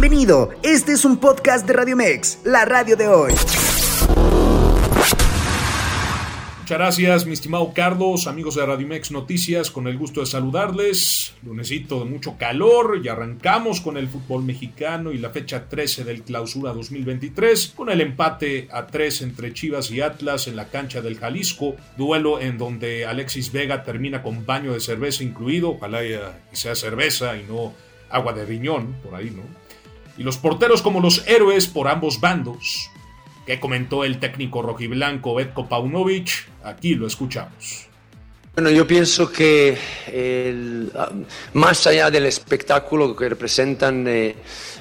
Bienvenido, este es un podcast de Radio Mex, la radio de hoy. Muchas gracias, mi estimado Carlos, amigos de Radimex Noticias, con el gusto de saludarles. Lunesito de mucho calor y arrancamos con el fútbol mexicano y la fecha 13 del clausura 2023, con el empate a 3 entre Chivas y Atlas en la cancha del Jalisco, duelo en donde Alexis Vega termina con baño de cerveza incluido, ojalá sea cerveza y no agua de riñón, por ahí, ¿no? Y los porteros como los héroes por ambos bandos, ¿Qué comentó el técnico rojiblanco Betko Paunovic? Aquí lo escuchamos. Bueno, yo pienso que ah, más allá del espectáculo que representan eh,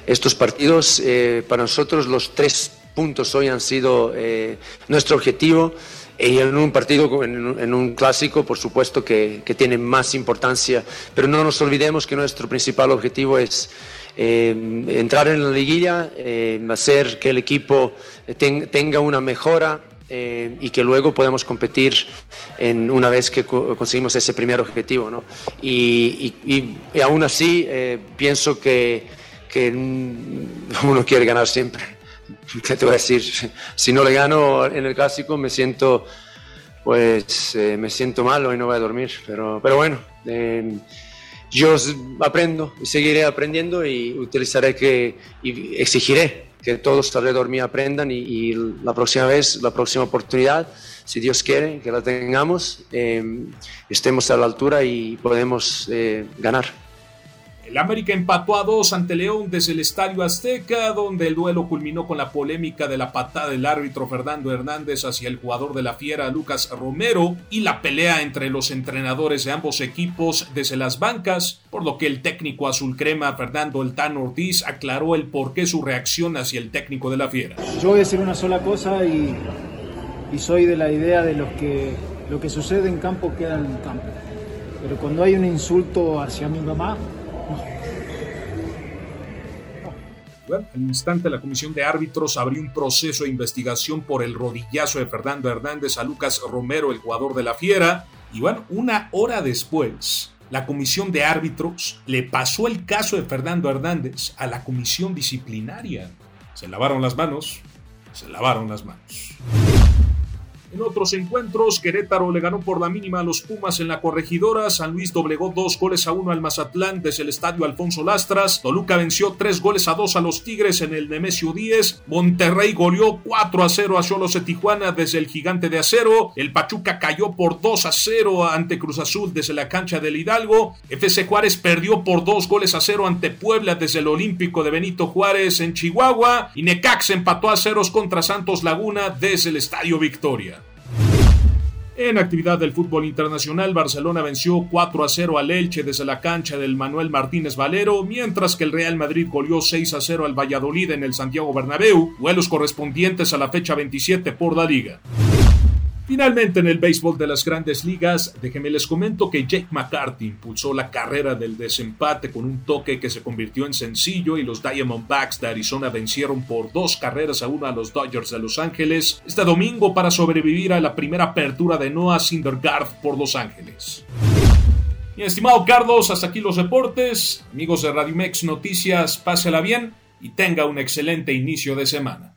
estos partidos, eh, para nosotros los tres puntos hoy han sido eh, nuestro objetivo y en un partido, en, un clásico, por supuesto que, que tiene más importancia, pero no nos olvidemos que nuestro principal objetivo es eh, entrar en la liguilla, eh, hacer que el equipo tenga una mejora eh, y que luego podamos competir en, una vez que conseguimos ese primer objetivo. ¿no? Y, y, aún así pienso que, que uno quiere ganar siempre. ¿Qué te voy a decir? Si no le gano en el clásico me siento pues me siento malo y no voy a dormir. Pero, pero bueno, yo aprendo y seguiré aprendiendo y utilizaré que y exigiré que todos alrededor mío aprendan y, la próxima vez, la próxima oportunidad, si Dios quiere que la tengamos, eh, estemos a la altura y podemos eh, ganar. El América empató a dos ante León desde el Estadio Azteca, donde el duelo culminó con la polémica de la patada del árbitro Fernando Hernández hacia el jugador de la Fiera Lucas Romero y la pelea entre los entrenadores de ambos equipos desde las bancas, por lo que el técnico azul crema Fernando El Ortiz aclaró el por qué su reacción hacia el técnico de la Fiera. Yo voy a decir una sola cosa y, y soy de la idea de los que lo que sucede en campo queda en campo. Pero cuando hay un insulto hacia mi mamá, bueno, al instante la comisión de árbitros abrió un proceso de investigación por el rodillazo de Fernando Hernández a Lucas Romero, el jugador de la Fiera. Y bueno, una hora después, la comisión de árbitros le pasó el caso de Fernando Hernández a la comisión disciplinaria. Se lavaron las manos, se lavaron las manos. En otros encuentros, Querétaro le ganó por la mínima a los Pumas en la corregidora, San Luis doblegó dos goles a uno al Mazatlán desde el estadio Alfonso Lastras, Toluca venció tres goles a dos a los Tigres en el Nemesio 10, Monterrey goleó 4 a 0 a Cholos de Tijuana desde el Gigante de Acero, el Pachuca cayó por 2 a 0 ante Cruz Azul desde la cancha del Hidalgo, FC Juárez perdió por dos goles a 0 ante Puebla desde el Olímpico de Benito Juárez en Chihuahua. Y Necax empató a ceros contra Santos Laguna desde el Estadio Victoria. En actividad del fútbol internacional, Barcelona venció 4 a 0 al Elche desde la cancha del Manuel Martínez Valero, mientras que el Real Madrid goleó 6 a 0 al Valladolid en el Santiago Bernabéu, vuelos correspondientes a la fecha 27 por la liga. Finalmente, en el béisbol de las grandes ligas, déjenme les comento que Jake McCarthy impulsó la carrera del desempate con un toque que se convirtió en sencillo y los Diamondbacks de Arizona vencieron por dos carreras a uno a los Dodgers de Los Ángeles este domingo para sobrevivir a la primera apertura de Noah Syndergaard por Los Ángeles. Mi estimado Carlos, hasta aquí los deportes. Amigos de Radio Mex Noticias, pásela bien y tenga un excelente inicio de semana.